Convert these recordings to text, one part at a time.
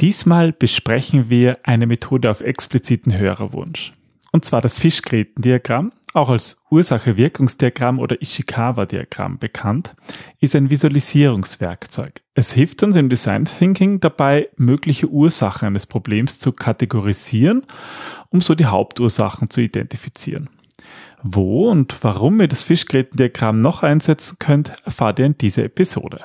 Diesmal besprechen wir eine Methode auf expliziten Hörerwunsch. Und zwar das Fischgrätendiagramm, auch als Ursache-Wirkungsdiagramm oder Ishikawa-Diagramm bekannt, ist ein Visualisierungswerkzeug. Es hilft uns im Design Thinking dabei, mögliche Ursachen eines Problems zu kategorisieren, um so die Hauptursachen zu identifizieren. Wo und warum ihr das Fischgrätendiagramm noch einsetzen könnt, erfahrt ihr in dieser Episode.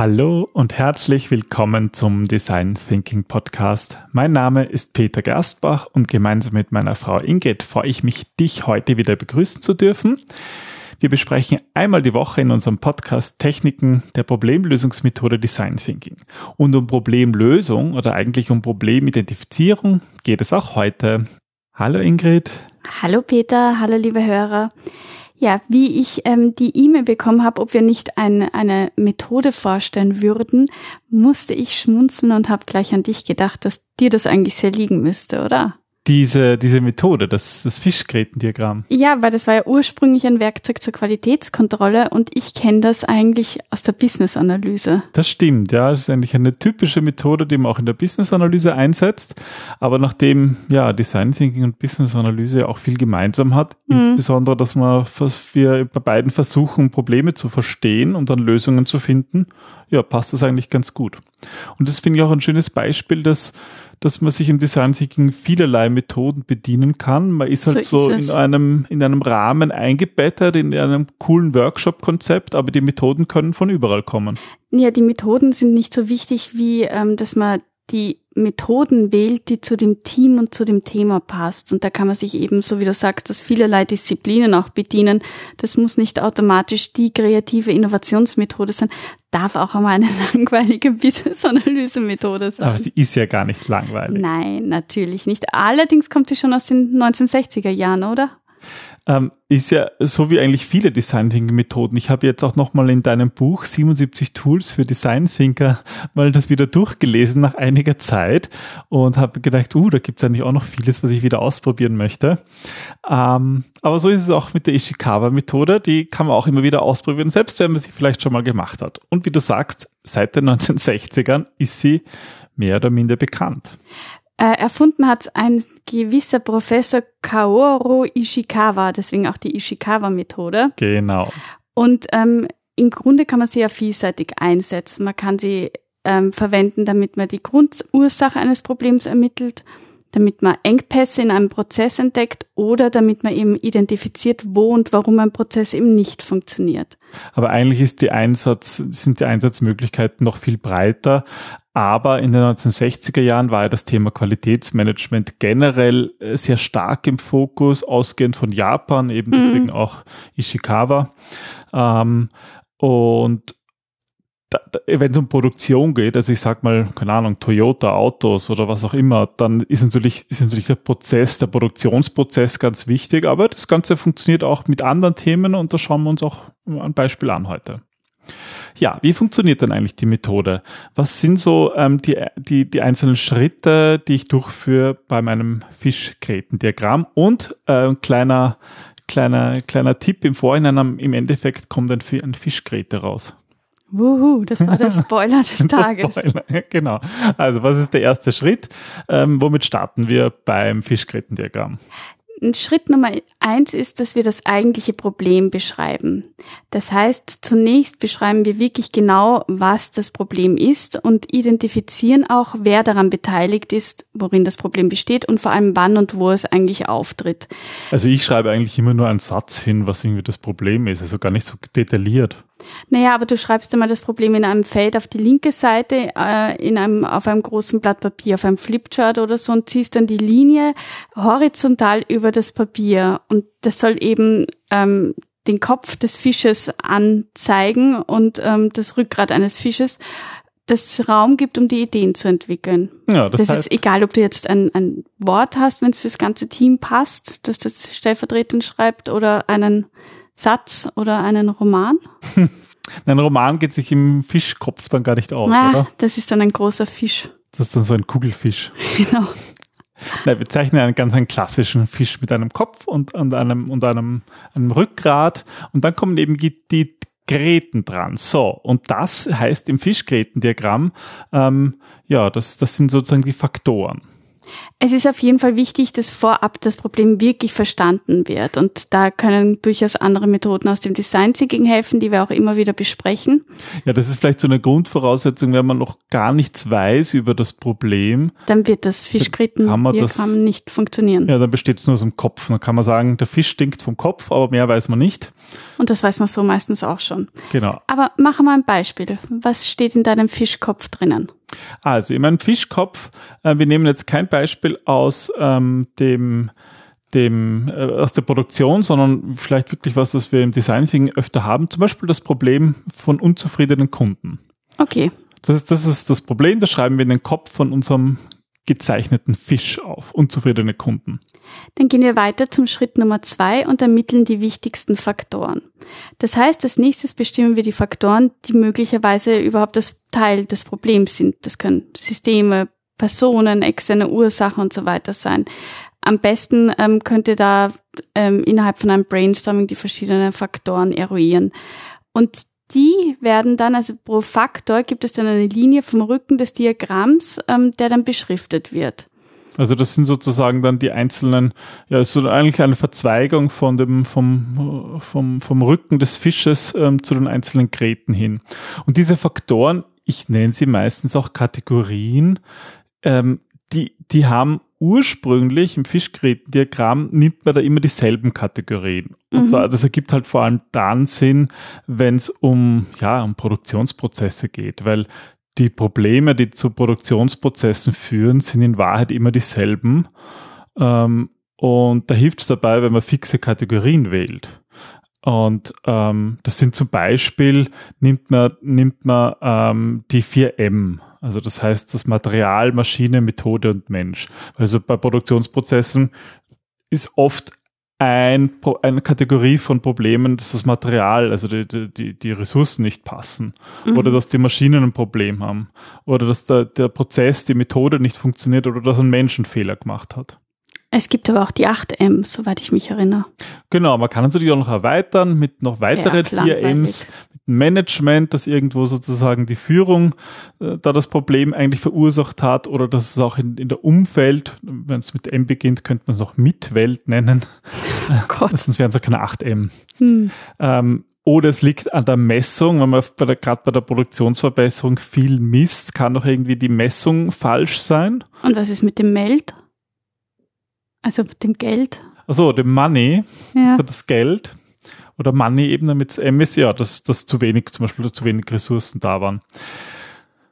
Hallo und herzlich willkommen zum Design Thinking Podcast. Mein Name ist Peter Gerstbach und gemeinsam mit meiner Frau Ingrid freue ich mich, dich heute wieder begrüßen zu dürfen. Wir besprechen einmal die Woche in unserem Podcast Techniken der Problemlösungsmethode Design Thinking. Und um Problemlösung oder eigentlich um Problemidentifizierung geht es auch heute. Hallo Ingrid. Hallo Peter, hallo liebe Hörer. Ja, wie ich ähm, die E-Mail bekommen habe, ob wir nicht ein, eine Methode vorstellen würden, musste ich schmunzeln und habe gleich an dich gedacht, dass dir das eigentlich sehr liegen müsste, oder? Diese, diese Methode, das, das Fischgrätendiagramm. Ja, weil das war ja ursprünglich ein Werkzeug zur Qualitätskontrolle und ich kenne das eigentlich aus der Business-Analyse. Das stimmt, ja. Das ist eigentlich eine typische Methode, die man auch in der Business-Analyse einsetzt. Aber nachdem ja Design Thinking und Business-Analyse auch viel gemeinsam hat, mhm. insbesondere, dass man, wir bei beiden versuchen, Probleme zu verstehen und dann Lösungen zu finden, ja, passt das eigentlich ganz gut. Und das finde ich auch ein schönes Beispiel, dass dass man sich im Design Thinking vielerlei Methoden bedienen kann. Man ist halt so, so ist in einem, in einem Rahmen eingebettet, in einem coolen Workshop-Konzept, aber die Methoden können von überall kommen. Ja, die Methoden sind nicht so wichtig, wie ähm, dass man die Methoden wählt, die zu dem Team und zu dem Thema passt. Und da kann man sich eben, so wie du sagst, dass vielerlei Disziplinen auch bedienen. Das muss nicht automatisch die kreative Innovationsmethode sein, darf auch einmal eine langweilige Business-Analyse-Methode sein. Aber sie ist ja gar nicht langweilig. Nein, natürlich nicht. Allerdings kommt sie schon aus den 1960er Jahren, oder? Ähm, ist ja so wie eigentlich viele Design Thinking Methoden. Ich habe jetzt auch nochmal in deinem Buch 77 Tools für Design Thinker mal das wieder durchgelesen nach einiger Zeit und habe gedacht, uh, da gibt es eigentlich auch noch vieles, was ich wieder ausprobieren möchte. Ähm, aber so ist es auch mit der Ishikawa Methode. Die kann man auch immer wieder ausprobieren, selbst wenn man sie vielleicht schon mal gemacht hat. Und wie du sagst, seit den 1960ern ist sie mehr oder minder bekannt. Äh, erfunden hat ein gewisser Professor Kaoru Ishikawa, deswegen auch die Ishikawa-Methode. Genau. Und ähm, im Grunde kann man sie ja vielseitig einsetzen. Man kann sie ähm, verwenden, damit man die Grundursache eines Problems ermittelt, damit man Engpässe in einem Prozess entdeckt oder damit man eben identifiziert, wo und warum ein Prozess eben nicht funktioniert. Aber eigentlich ist die Einsatz, sind die Einsatzmöglichkeiten noch viel breiter. Aber in den 1960er Jahren war ja das Thema Qualitätsmanagement generell äh, sehr stark im Fokus, ausgehend von Japan, eben mhm. deswegen auch Ishikawa. Ähm, und wenn es um Produktion geht, also ich sag mal, keine Ahnung, Toyota Autos oder was auch immer, dann ist natürlich, ist natürlich der Prozess, der Produktionsprozess ganz wichtig, aber das Ganze funktioniert auch mit anderen Themen und da schauen wir uns auch ein Beispiel an heute. Ja, wie funktioniert denn eigentlich die Methode? Was sind so ähm, die, die, die einzelnen Schritte, die ich durchführe bei meinem Fischgrätendiagramm? Und äh, ein kleiner, kleiner, kleiner Tipp im Vorhinein, im Endeffekt kommt ein, ein Fischgräte raus. Wuhu, das war der Spoiler des Tages. Spoiler, genau. Also was ist der erste Schritt? Ähm, womit starten wir beim Fischgrätendiagramm? Schritt Nummer eins ist, dass wir das eigentliche Problem beschreiben. Das heißt, zunächst beschreiben wir wirklich genau, was das Problem ist und identifizieren auch, wer daran beteiligt ist, worin das Problem besteht und vor allem wann und wo es eigentlich auftritt. Also ich schreibe eigentlich immer nur einen Satz hin, was irgendwie das Problem ist, also gar nicht so detailliert. Naja, aber du schreibst einmal das Problem in einem Feld auf die linke Seite, äh, in einem, auf einem großen Blatt Papier, auf einem Flipchart oder so und ziehst dann die Linie horizontal über das Papier. Und das soll eben ähm, den Kopf des Fisches anzeigen und ähm, das Rückgrat eines Fisches das Raum gibt, um die Ideen zu entwickeln. Ja, das, das heißt, ist egal, ob du jetzt ein, ein Wort hast, wenn es fürs ganze Team passt, dass das stellvertretend schreibt oder einen Satz oder einen Roman? ein Roman geht sich im Fischkopf dann gar nicht aus, ah, oder? Das ist dann ein großer Fisch. Das ist dann so ein Kugelfisch. Genau. Nein, wir zeichnen einen ganz einen klassischen Fisch mit einem Kopf und, und, einem, und einem, einem Rückgrat. Und dann kommen eben die, die Gräten dran. So, und das heißt im Fischgrätendiagramm, ähm, ja, das, das sind sozusagen die Faktoren. Es ist auf jeden Fall wichtig, dass vorab das Problem wirklich verstanden wird. Und da können durchaus andere Methoden aus dem Design Thinking helfen, die wir auch immer wieder besprechen. Ja, das ist vielleicht so eine Grundvoraussetzung, wenn man noch gar nichts weiß über das Problem. Dann wird das Fischgrätendiagramm nicht funktionieren. Ja, dann besteht es nur aus dem Kopf. Dann kann man sagen, der Fisch stinkt vom Kopf, aber mehr weiß man nicht. Und das weiß man so meistens auch schon. Genau. Aber machen wir ein Beispiel. Was steht in deinem Fischkopf drinnen? Also in meinem Fischkopf, äh, wir nehmen jetzt kein Beispiel aus ähm, dem dem, äh, aus der Produktion, sondern vielleicht wirklich was, was wir im Design Thinking öfter haben. Zum Beispiel das Problem von unzufriedenen Kunden. Okay. Das ist, das ist das Problem, das schreiben wir in den Kopf von unserem gezeichneten Fisch auf. Unzufriedene Kunden. Dann gehen wir weiter zum Schritt Nummer zwei und ermitteln die wichtigsten Faktoren. Das heißt, als nächstes bestimmen wir die Faktoren, die möglicherweise überhaupt das Teil des Problems sind. Das können Systeme, Personen, externe Ursachen und so weiter sein. Am besten ähm, könnt ihr da ähm, innerhalb von einem Brainstorming die verschiedenen Faktoren eruieren. Und die werden dann, also pro Faktor gibt es dann eine Linie vom Rücken des Diagramms, ähm, der dann beschriftet wird. Also das sind sozusagen dann die einzelnen, ja, es ist eigentlich eine Verzweigung von dem, vom, vom, vom Rücken des Fisches ähm, zu den einzelnen Gräten hin. Und diese Faktoren, ich nenne sie meistens auch Kategorien, ähm, die, die haben ursprünglich im Fischgrätendiagramm nimmt man da immer dieselben Kategorien. Und mhm. zwar, das ergibt halt vor allem dann Sinn, wenn es um, ja, um Produktionsprozesse geht, weil die Probleme, die zu Produktionsprozessen führen, sind in Wahrheit immer dieselben. Ähm, und da hilft es dabei, wenn man fixe Kategorien wählt. Und ähm, das sind zum Beispiel, nimmt man, nimmt man ähm, die 4M. Also das heißt das Material, Maschine, Methode und Mensch. Also bei Produktionsprozessen ist oft ein, eine Kategorie von Problemen, dass das Material, also die, die, die Ressourcen nicht passen mhm. oder dass die Maschinen ein Problem haben oder dass der, der Prozess, die Methode nicht funktioniert oder dass ein Mensch einen Fehler gemacht hat. Es gibt aber auch die 8M, soweit ich mich erinnere. Genau, man kann natürlich auch noch erweitern mit noch weiteren ja, 4Ms, mit Management, das irgendwo sozusagen die Führung äh, da das Problem eigentlich verursacht hat oder dass es auch in, in der Umfeld, wenn es mit M beginnt, könnte man es auch Mitwelt nennen. Oh Gott. Sonst wären es ja keine 8M. Hm. Ähm, oder es liegt an der Messung, wenn man gerade bei der Produktionsverbesserung viel misst, kann doch irgendwie die Messung falsch sein. Und was ist mit dem Meld? Also dem Geld. Also dem Money, ja. für das Geld. Oder Money eben, damit es M ist, ja, dass, dass zu wenig, zum Beispiel, dass zu wenig Ressourcen da waren.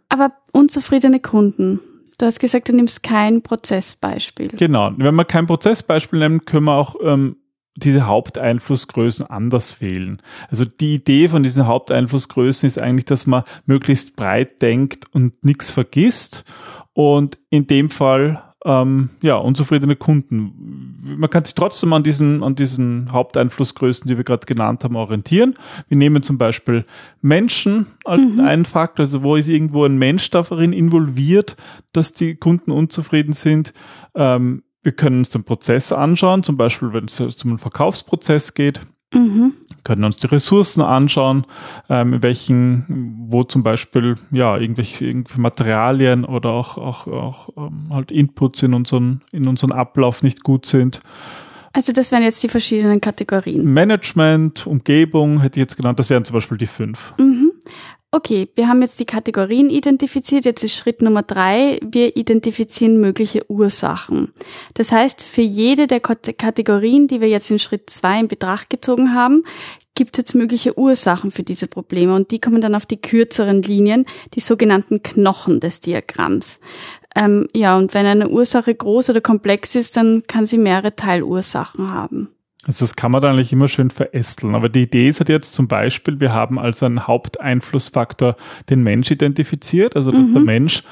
Aber unzufriedene Kunden. Du hast gesagt, du nimmst kein Prozessbeispiel. Genau. Wenn wir kein Prozessbeispiel nehmen, können wir auch ähm, diese Haupteinflussgrößen anders wählen. Also die Idee von diesen Haupteinflussgrößen ist eigentlich, dass man möglichst breit denkt und nichts vergisst. Und in dem Fall ähm, ja, unzufriedene Kunden. Man kann sich trotzdem an diesen, an diesen Haupteinflussgrößen, die wir gerade genannt haben, orientieren. Wir nehmen zum Beispiel Menschen als mhm. einen Faktor, also wo ist irgendwo ein Mensch darin involviert, dass die Kunden unzufrieden sind. Ähm, wir können uns den Prozess anschauen, zum Beispiel wenn es um einen Verkaufsprozess geht. Mhm. Können uns die Ressourcen anschauen, ähm, welchen, wo zum Beispiel ja irgendwelche, irgendwelche Materialien oder auch, auch, auch ähm, halt Inputs in unseren, in unseren Ablauf nicht gut sind. Also das wären jetzt die verschiedenen Kategorien. Management, Umgebung hätte ich jetzt genannt, das wären zum Beispiel die fünf. Mhm. Okay, wir haben jetzt die Kategorien identifiziert. Jetzt ist Schritt Nummer drei. Wir identifizieren mögliche Ursachen. Das heißt, für jede der Kategorien, die wir jetzt in Schritt zwei in Betracht gezogen haben, gibt es jetzt mögliche Ursachen für diese Probleme und die kommen dann auf die kürzeren Linien, die sogenannten Knochen des Diagramms. Ähm, ja, und wenn eine Ursache groß oder komplex ist, dann kann sie mehrere Teilursachen haben. Also das kann man dann eigentlich immer schön verästeln. Aber die Idee ist halt jetzt zum Beispiel, wir haben als einen Haupteinflussfaktor den Mensch identifiziert, also dass mhm. der Mensch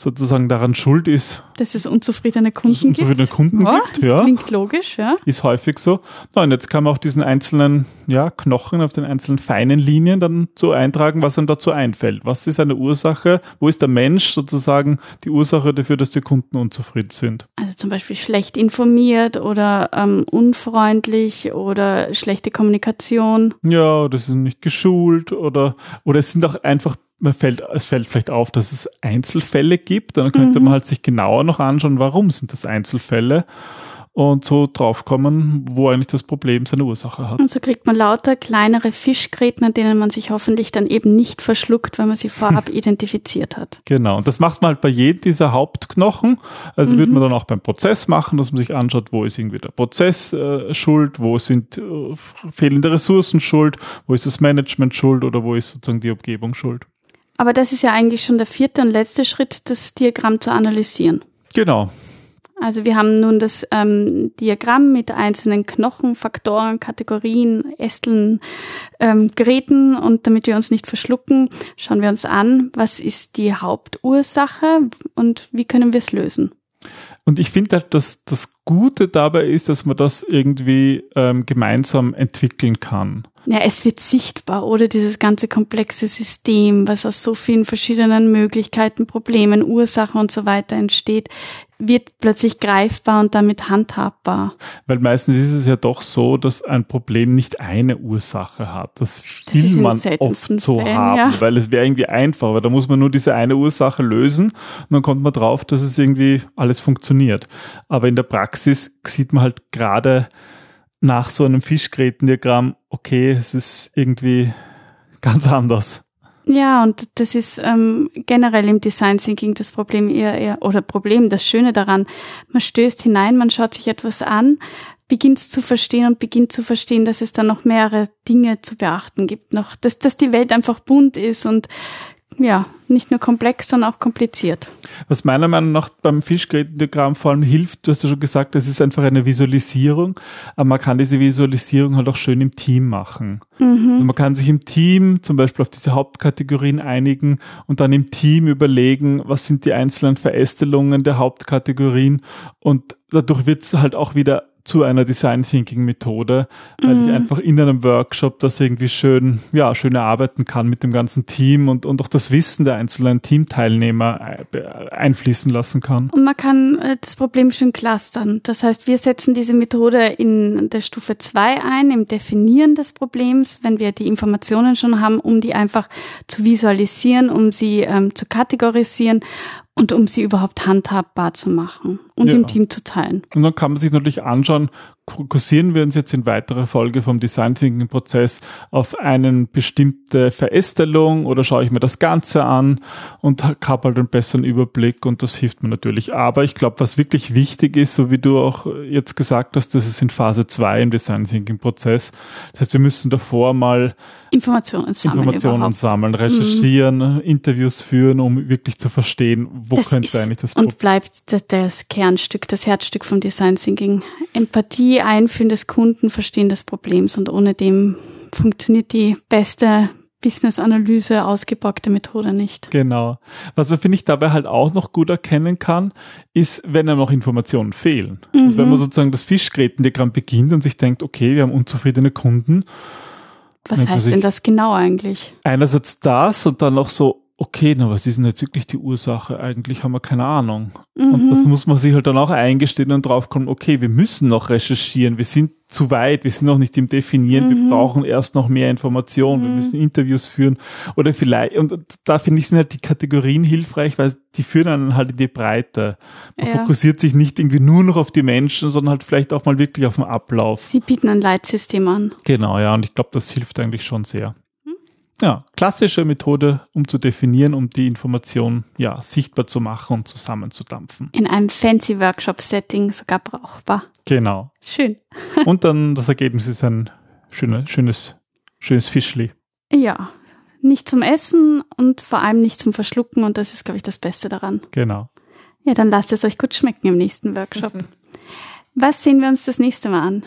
sozusagen daran schuld ist, dass es unzufriedene Kunden es unzufriedene gibt. Kunden ja, gibt. das Ja, klingt logisch, ja. ist häufig so. Na, und jetzt kann man auf diesen einzelnen ja, Knochen, auf den einzelnen feinen Linien dann so eintragen, was einem dazu einfällt. Was ist eine Ursache? Wo ist der Mensch sozusagen die Ursache dafür, dass die Kunden unzufrieden sind? Also zum Beispiel schlecht informiert oder ähm, unfreundlich oder schlechte Kommunikation. Ja, das ist nicht geschult oder, oder es sind auch einfach man fällt, es fällt vielleicht auf, dass es Einzelfälle gibt. Dann könnte Mhm. man halt sich genauer noch anschauen, warum sind das Einzelfälle und so draufkommen, wo eigentlich das Problem seine Ursache hat. Und so kriegt man lauter kleinere Fischgräten, an denen man sich hoffentlich dann eben nicht verschluckt, weil man sie vorab identifiziert hat. Genau. Und das macht man halt bei jedem dieser Hauptknochen. Also würde man dann auch beim Prozess machen, dass man sich anschaut, wo ist irgendwie der Prozess äh, schuld, wo sind äh, fehlende Ressourcen schuld, wo ist das Management schuld oder wo ist sozusagen die Umgebung schuld. Aber das ist ja eigentlich schon der vierte und letzte Schritt, das Diagramm zu analysieren. Genau. Also wir haben nun das ähm, Diagramm mit einzelnen Knochen, Faktoren, Kategorien, Ästeln, ähm, Geräten und damit wir uns nicht verschlucken, schauen wir uns an, was ist die Hauptursache und wie können wir es lösen. Und ich finde halt, dass das Gute dabei ist, dass man das irgendwie ähm, gemeinsam entwickeln kann. Ja, es wird sichtbar, oder dieses ganze komplexe System, was aus so vielen verschiedenen Möglichkeiten, Problemen, Ursachen und so weiter entsteht, wird plötzlich greifbar und damit handhabbar. Weil meistens ist es ja doch so, dass ein Problem nicht eine Ursache hat. Das Das will in man oft so Fällen, haben, ja. weil es wäre irgendwie einfach, weil da muss man nur diese eine Ursache lösen und dann kommt man drauf, dass es irgendwie alles funktioniert. Aber in der Praxis sieht man halt gerade nach so einem Fischgrätendiagramm, okay, es ist irgendwie ganz anders. Ja, und das ist ähm, generell im Design Thinking das Problem eher, eher oder Problem, das Schöne daran. Man stößt hinein, man schaut sich etwas an, beginnt es zu verstehen und beginnt zu verstehen, dass es dann noch mehrere Dinge zu beachten gibt, noch, dass, dass die Welt einfach bunt ist und ja, nicht nur komplex, sondern auch kompliziert. Was meiner Meinung nach beim Fischgrätendiagramm vor allem hilft, du hast ja schon gesagt, das ist einfach eine Visualisierung, aber man kann diese Visualisierung halt auch schön im Team machen. Also man kann sich im Team zum Beispiel auf diese Hauptkategorien einigen und dann im Team überlegen, was sind die einzelnen Verästelungen der Hauptkategorien und dadurch wird es halt auch wieder zu einer Design Thinking Methode, weil ich einfach in einem Workshop das irgendwie schön, ja, schön erarbeiten kann mit dem ganzen Team und, und auch das Wissen der einzelnen Teamteilnehmer äh, einfließen lassen kann. Und man kann äh, das Problem schön clustern. Das heißt, wir setzen diese Methode in der Stufe 2 ein, im Definieren des Problems, wenn wir die Informationen schon haben, um die einfach zu visualisieren, um sie ähm, zu kategorisieren und um sie überhaupt handhabbar zu machen und Ja. im Team zu teilen. Und dann kann man sich natürlich anschauen, fokussieren wir uns jetzt in weiterer Folge vom Design Thinking Prozess auf eine bestimmte Verästelung oder schaue ich mir das Ganze an und habe halt einen besseren Überblick und das hilft mir natürlich. Aber ich glaube, was wirklich wichtig ist, so wie du auch jetzt gesagt hast, das ist in Phase 2 im Design Thinking Prozess. Das heißt, wir müssen davor mal Informationen sammeln Informationen sammeln, recherchieren, Interviews führen, um wirklich zu verstehen, wo Das könnte ist eigentlich das Problem und bleibt das, das Kernstück, das Herzstück vom Design Thinking. Empathie, Einfühlen des Kunden, Verstehen des Problems und ohne dem funktioniert die beste Business-Analyse ausgebackte Methode nicht. Genau. Was man, finde ich, dabei halt auch noch gut erkennen kann, ist, wenn einem noch Informationen fehlen. Also wenn man sozusagen das Fischgrätendiagramm beginnt und sich denkt, okay, wir haben unzufriedene Kunden. Was heißt denn das genau eigentlich? Einerseits das und dann auch so, okay, na, was ist denn jetzt wirklich die Ursache? Eigentlich haben wir keine Ahnung. Und das muss man sich halt dann auch eingestehen und draufkommen, okay, wir müssen noch recherchieren, wir sind zu weit, wir sind noch nicht im Definieren, wir brauchen erst noch mehr Informationen, wir müssen Interviews führen oder vielleicht, und da finde ich sind halt die Kategorien hilfreich, weil die führen einen halt in die Breite. Man Ja. fokussiert sich nicht irgendwie nur noch auf die Menschen, sondern halt vielleicht auch mal wirklich auf den Ablauf. Sie bieten ein Leitsystem an. Genau, ja, und ich glaube, das hilft eigentlich schon sehr. Ja, klassische Methode, um zu definieren, um die Information ja sichtbar zu machen und zusammenzudampfen. In einem fancy Workshop-Setting sogar brauchbar. Genau. Schön. Und dann das Ergebnis ist ein schöne, schönes, schönes Fischli. Ja. Nicht zum Essen und vor allem nicht zum Verschlucken und das ist, glaube ich, das Beste daran. Genau. Ja, dann lasst es euch gut schmecken im nächsten Workshop. Was sehen wir uns das nächste Mal an?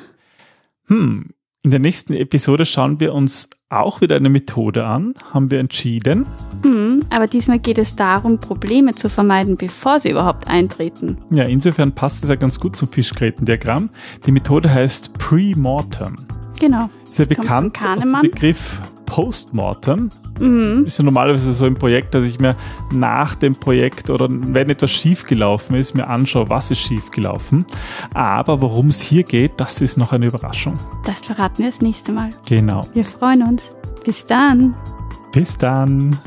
Hm. In der nächsten Episode schauen wir uns auch wieder eine Methode an, haben wir entschieden. Hm, aber diesmal geht es darum, Probleme zu vermeiden, bevor sie überhaupt eintreten. Ja, insofern passt es ja ganz gut zum Fischgrätendiagramm. Die Methode heißt Pre-Mortem. Genau. Ist ja bekannt aus dem Begriff Postmortem. Mhm. Ist ja normalerweise so ein Projekt, dass ich mir nach dem Projekt oder wenn etwas schiefgelaufen ist, mir anschaue, was ist schiefgelaufen. Aber worum es hier geht, das ist noch eine Überraschung. Das verraten wir das nächste Mal. Genau. Wir freuen uns. Bis dann. Bis dann.